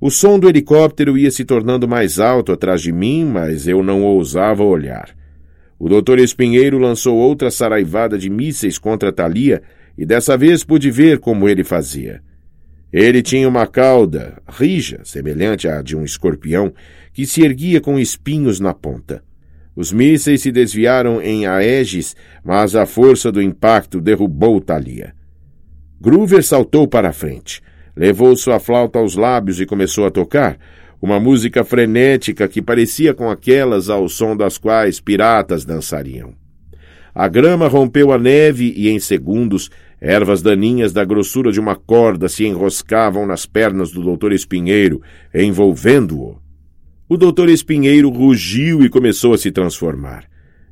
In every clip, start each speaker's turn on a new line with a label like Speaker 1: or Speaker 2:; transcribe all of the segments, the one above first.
Speaker 1: O som do helicóptero ia se tornando mais alto atrás de mim, mas eu não ousava olhar. O doutor Espinheiro lançou outra saraivada de mísseis contra Thalia e dessa vez pude ver como ele fazia. Ele tinha uma cauda rija, semelhante à de um escorpião, que se erguia com espinhos na ponta. Os mísseis se desviaram em Aegis, mas a força do impacto derrubou Thalia. Groover saltou para a frente, levou sua flauta aos lábios e começou a tocar, uma música frenética que parecia com aquelas ao som das quais piratas dançariam. A grama rompeu a neve e, em segundos, Ervas daninhas da grossura de uma corda se enroscavam nas pernas do doutor Espinheiro, envolvendo-o. O doutor Espinheiro rugiu e começou a se transformar.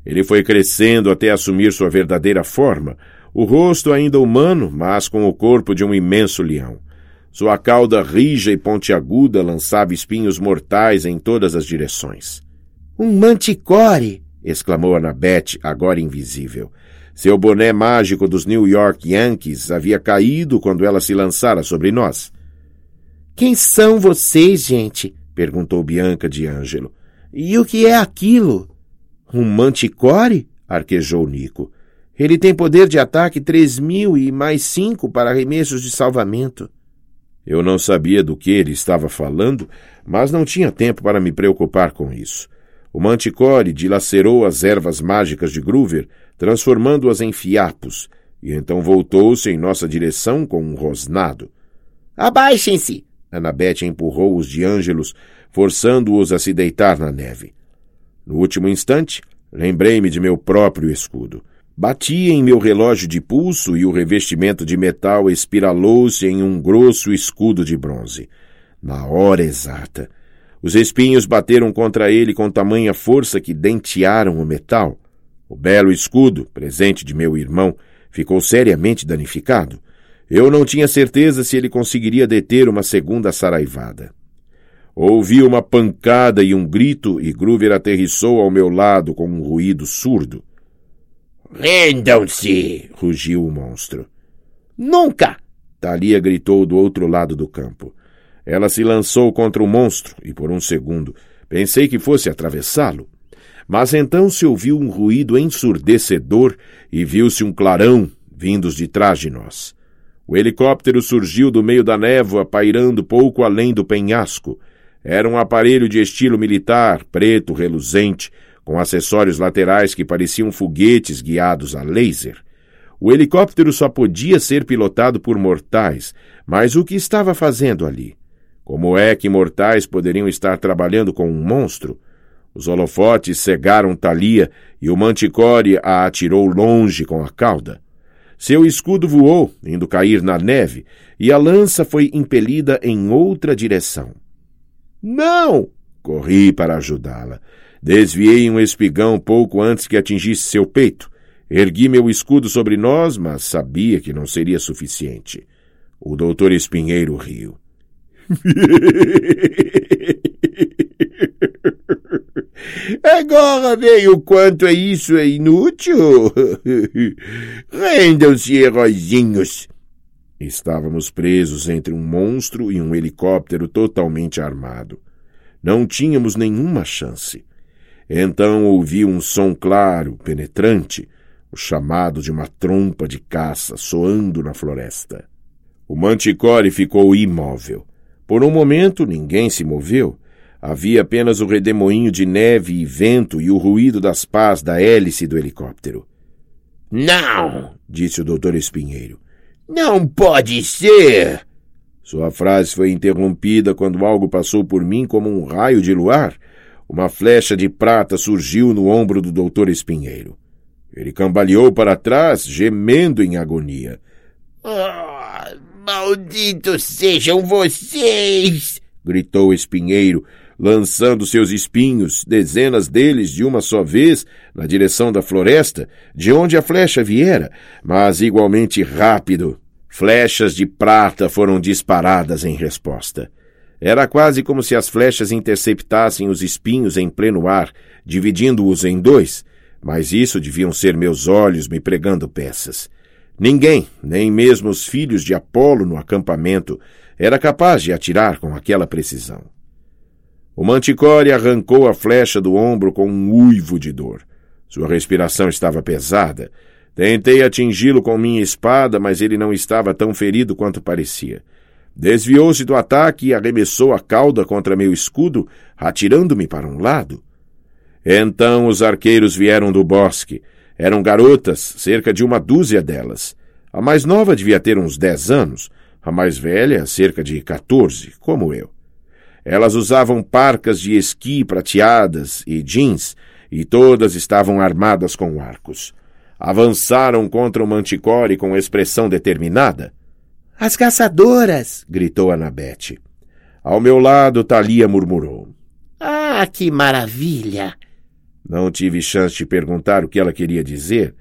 Speaker 1: Ele foi crescendo até assumir sua verdadeira forma, o rosto ainda humano, mas com o corpo de um imenso leão. Sua cauda rija e pontiaguda lançava espinhos mortais em todas as direções.
Speaker 2: Um manticore!
Speaker 1: exclamou Annabeth, agora invisível. Seu boné mágico dos New York Yankees havia caído quando ela se lançara sobre nós.
Speaker 2: Quem são vocês, gente? perguntou Bianca de Ângelo. E o que é aquilo?
Speaker 1: Um manticore? arquejou Nico. Ele tem poder de ataque três mil e mais cinco para arremessos de salvamento. Eu não sabia do que ele estava falando, mas não tinha tempo para me preocupar com isso. O manticore dilacerou as ervas mágicas de Groover, transformando-as em fiapos, e então voltou-se em nossa direção com um rosnado.
Speaker 2: Abaixem-se!
Speaker 1: Annabeth empurrou os de Ângelos, forçando-os a se deitar na neve. No último instante, lembrei-me de meu próprio escudo. Bati em meu relógio de pulso e o revestimento de metal espiralou-se em um grosso escudo de bronze. Na hora exata, os espinhos bateram contra ele com tamanha força que dentearam o metal. O belo escudo, presente de meu irmão, ficou seriamente danificado. Eu não tinha certeza se ele conseguiria deter uma segunda saraivada. Ouvi uma pancada e um grito e Groover aterrissou ao meu lado com um ruído surdo.
Speaker 3: Rendam-se! rugiu o monstro.
Speaker 2: Nunca!
Speaker 1: Thalia gritou do outro lado do campo. Ela se lançou contra o monstro e, por um segundo, pensei que fosse atravessá-lo. Mas então se ouviu um ruído ensurdecedor e viu-se um clarão vindos de trás de nós. O helicóptero surgiu do meio da névoa, pairando pouco além do penhasco. Era um aparelho de estilo militar, preto, reluzente, com acessórios laterais que pareciam foguetes guiados a laser. O helicóptero só podia ser pilotado por mortais, mas o que estava fazendo ali? Como é que mortais poderiam estar trabalhando com um monstro? Os holofotes cegaram Thalia e o manticore a atirou longe com a cauda. Seu escudo voou, indo cair na neve, e a lança foi impelida em outra direção.
Speaker 2: Não!
Speaker 1: Corri para ajudá-la. Desviei um espigão pouco antes que atingisse seu peito. Ergui meu escudo sobre nós, mas sabia que não seria suficiente. O doutor Espinheiro riu.
Speaker 3: Agora veio o quanto é isso é inútil. Rendam-se, heróizinhos.
Speaker 1: Estávamos presos entre um monstro e um helicóptero totalmente armado. Não tínhamos nenhuma chance. Então ouvi um som claro, penetrante, o chamado de uma trompa de caça soando na floresta. O manticore ficou imóvel. Por um momento, ninguém se moveu. Havia apenas o redemoinho de neve e vento e o ruído das pás da hélice do helicóptero.
Speaker 3: Não! disse o doutor Espinheiro. Não pode ser!
Speaker 1: Sua frase foi interrompida quando algo passou por mim como um raio de luar. Uma flecha de prata surgiu no ombro do doutor Espinheiro. Ele cambaleou para trás, gemendo em agonia.
Speaker 3: Oh, Malditos sejam vocês!
Speaker 1: gritou espinheiro, lançando seus espinhos, dezenas deles de uma só vez, na direção da floresta, de onde a flecha viera, mas igualmente rápido. Flechas de prata foram disparadas em resposta. Era quase como se as flechas interceptassem os espinhos em pleno ar, dividindo-os em dois, mas isso deviam ser meus olhos me pregando peças. Ninguém, nem mesmo os filhos de Apolo no acampamento, era capaz de atirar com aquela precisão. O manticore arrancou a flecha do ombro com um uivo de dor. Sua respiração estava pesada. Tentei atingi-lo com minha espada, mas ele não estava tão ferido quanto parecia. Desviou-se do ataque e arremessou a cauda contra meu escudo, atirando-me para um lado. Então os arqueiros vieram do bosque. Eram garotas, cerca de uma dúzia delas. A mais nova devia ter uns dez anos, a mais velha, cerca de quatorze, como eu. Elas usavam parcas de esqui prateadas e jeans, e todas estavam armadas com arcos. Avançaram contra o manticore com expressão determinada.
Speaker 2: As caçadoras! gritou Anabete.
Speaker 1: Ao meu lado, Thalia murmurou.
Speaker 3: Ah, que maravilha!
Speaker 1: Não tive chance de perguntar o que ela queria dizer.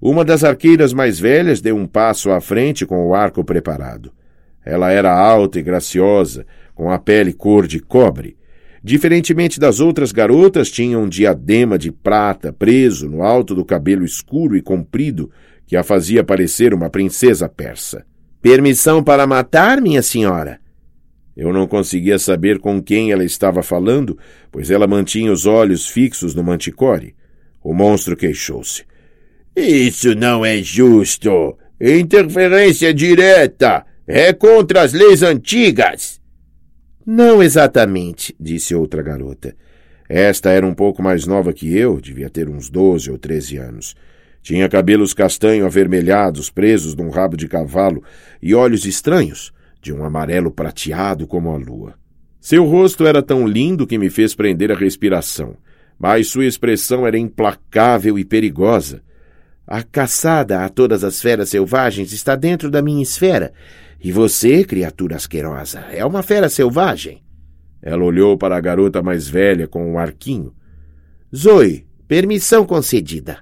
Speaker 1: Uma das arqueiras mais velhas deu um passo à frente com o arco preparado. Ela era alta e graciosa, com a pele cor de cobre. Diferentemente das outras garotas, tinha um diadema de prata preso no alto do cabelo escuro e comprido que a fazia parecer uma princesa persa.
Speaker 2: Permissão para matar, minha senhora?
Speaker 1: Eu não conseguia saber com quem ela estava falando, pois ela mantinha os olhos fixos no manticore. O monstro queixou-se.
Speaker 3: Isso não é justo. Interferência direta. É contra as leis antigas.
Speaker 2: Não exatamente, disse outra garota.
Speaker 1: Esta era um pouco mais nova que eu, devia ter uns doze ou treze anos. Tinha cabelos castanho avermelhados presos num rabo de cavalo e olhos estranhos, de um amarelo prateado como a lua. Seu rosto era tão lindo que me fez prender a respiração, mas sua expressão era implacável e perigosa.
Speaker 2: A caçada a todas as feras selvagens está dentro da minha esfera, e você, criatura asquerosa, é uma fera selvagem.
Speaker 1: Ela olhou para a garota mais velha com um arquinho.
Speaker 2: Zoe, permissão concedida.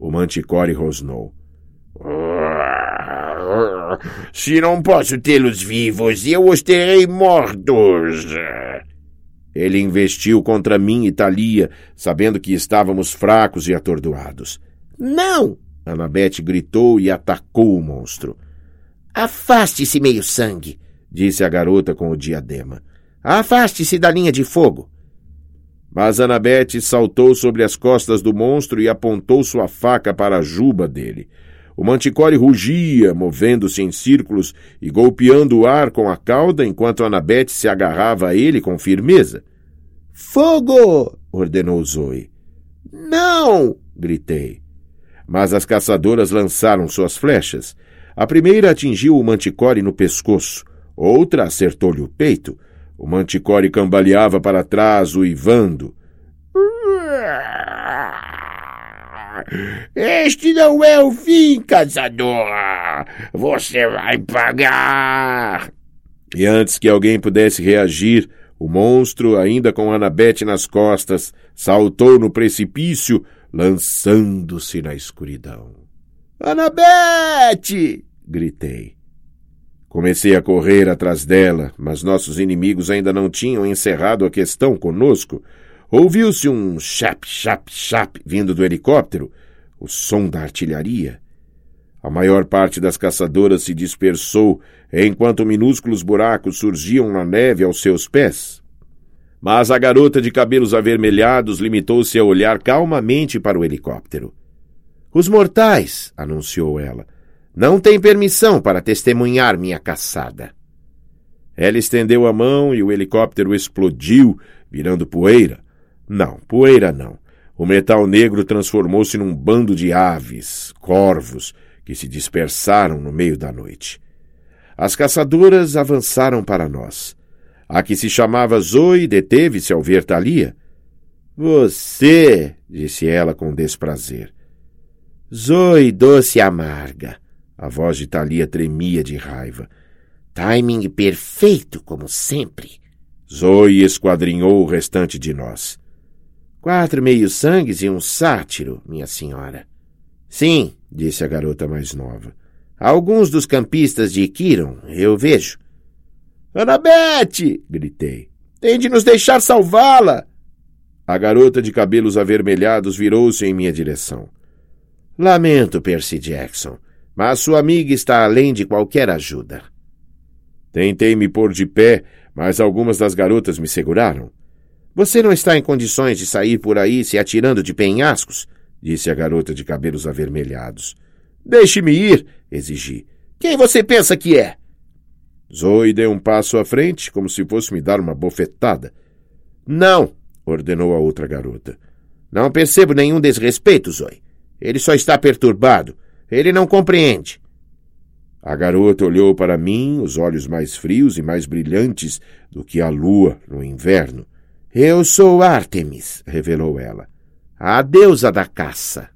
Speaker 1: O manticore rosnou.
Speaker 3: Se não posso tê-los vivos, eu os terei mortos.
Speaker 1: Ele investiu contra mim e Thalia, sabendo que estávamos fracos e atordoados.
Speaker 2: Não!
Speaker 1: Anabete gritou e atacou o monstro.
Speaker 2: Afaste-se, meio-sangue, disse a garota com o diadema. Afaste-se da linha de fogo.
Speaker 1: Mas Anabete saltou sobre as costas do monstro e apontou sua faca para a juba dele. O manticore rugia, movendo-se em círculos e golpeando o ar com a cauda enquanto Anabete se agarrava a ele com firmeza.
Speaker 2: Fogo! ordenou Zoe.
Speaker 3: Não!
Speaker 1: gritei. Mas as caçadoras lançaram suas flechas. A primeira atingiu o manticore no pescoço, outra acertou-lhe o peito. O manticore cambaleava para trás, uivando.
Speaker 3: Este não é o fim, caçador. Você vai pagar.
Speaker 1: E antes que alguém pudesse reagir, o monstro, ainda com Anabete nas costas, saltou no precipício, lançando-se na escuridão.
Speaker 3: Anabete!
Speaker 1: gritei. Comecei a correr atrás dela, mas nossos inimigos ainda não tinham encerrado a questão conosco. Ouviu-se um chap, chap, chap vindo do helicóptero, o som da artilharia. A maior parte das caçadoras se dispersou enquanto minúsculos buracos surgiam na neve aos seus pés. Mas a garota de cabelos avermelhados limitou-se a olhar calmamente para o helicóptero.
Speaker 2: Os mortais, anunciou ela, não têm permissão para testemunhar minha caçada.
Speaker 1: Ela estendeu a mão e o helicóptero explodiu, virando poeira. Não, poeira não. O metal negro transformou-se num bando de aves, corvos, que se dispersaram no meio da noite. As caçadoras avançaram para nós. A que se chamava Zoe deteve-se ao ver Thalia.
Speaker 2: Você, disse ela com desprazer. Zoe doce amarga. A voz de Thalia tremia de raiva. Timing perfeito, como sempre.
Speaker 1: Zoe esquadrinhou o restante de nós.
Speaker 2: Quatro meio-sangues e um sátiro, minha senhora.
Speaker 1: Sim, disse a garota mais nova.
Speaker 2: Alguns dos campistas de Kiron, eu vejo.
Speaker 3: Anabete! gritei. Tem de nos deixar salvá-la!
Speaker 1: A garota de cabelos avermelhados virou-se em minha direção.
Speaker 2: Lamento, Percy Jackson, mas sua amiga está além de qualquer ajuda.
Speaker 1: Tentei me pôr de pé, mas algumas das garotas me seguraram.
Speaker 2: Você não está em condições de sair por aí se atirando de penhascos? disse a garota de cabelos avermelhados.
Speaker 3: Deixe-me ir, exigi. Quem você pensa que é?
Speaker 1: Zoe deu um passo à frente, como se fosse me dar uma bofetada.
Speaker 2: Não, ordenou a outra garota. Não percebo nenhum desrespeito, Zoe. Ele só está perturbado. Ele não compreende.
Speaker 1: A garota olhou para mim, os olhos mais frios e mais brilhantes do que a lua no inverno.
Speaker 2: Eu sou Artemis, revelou ela, a deusa da caça.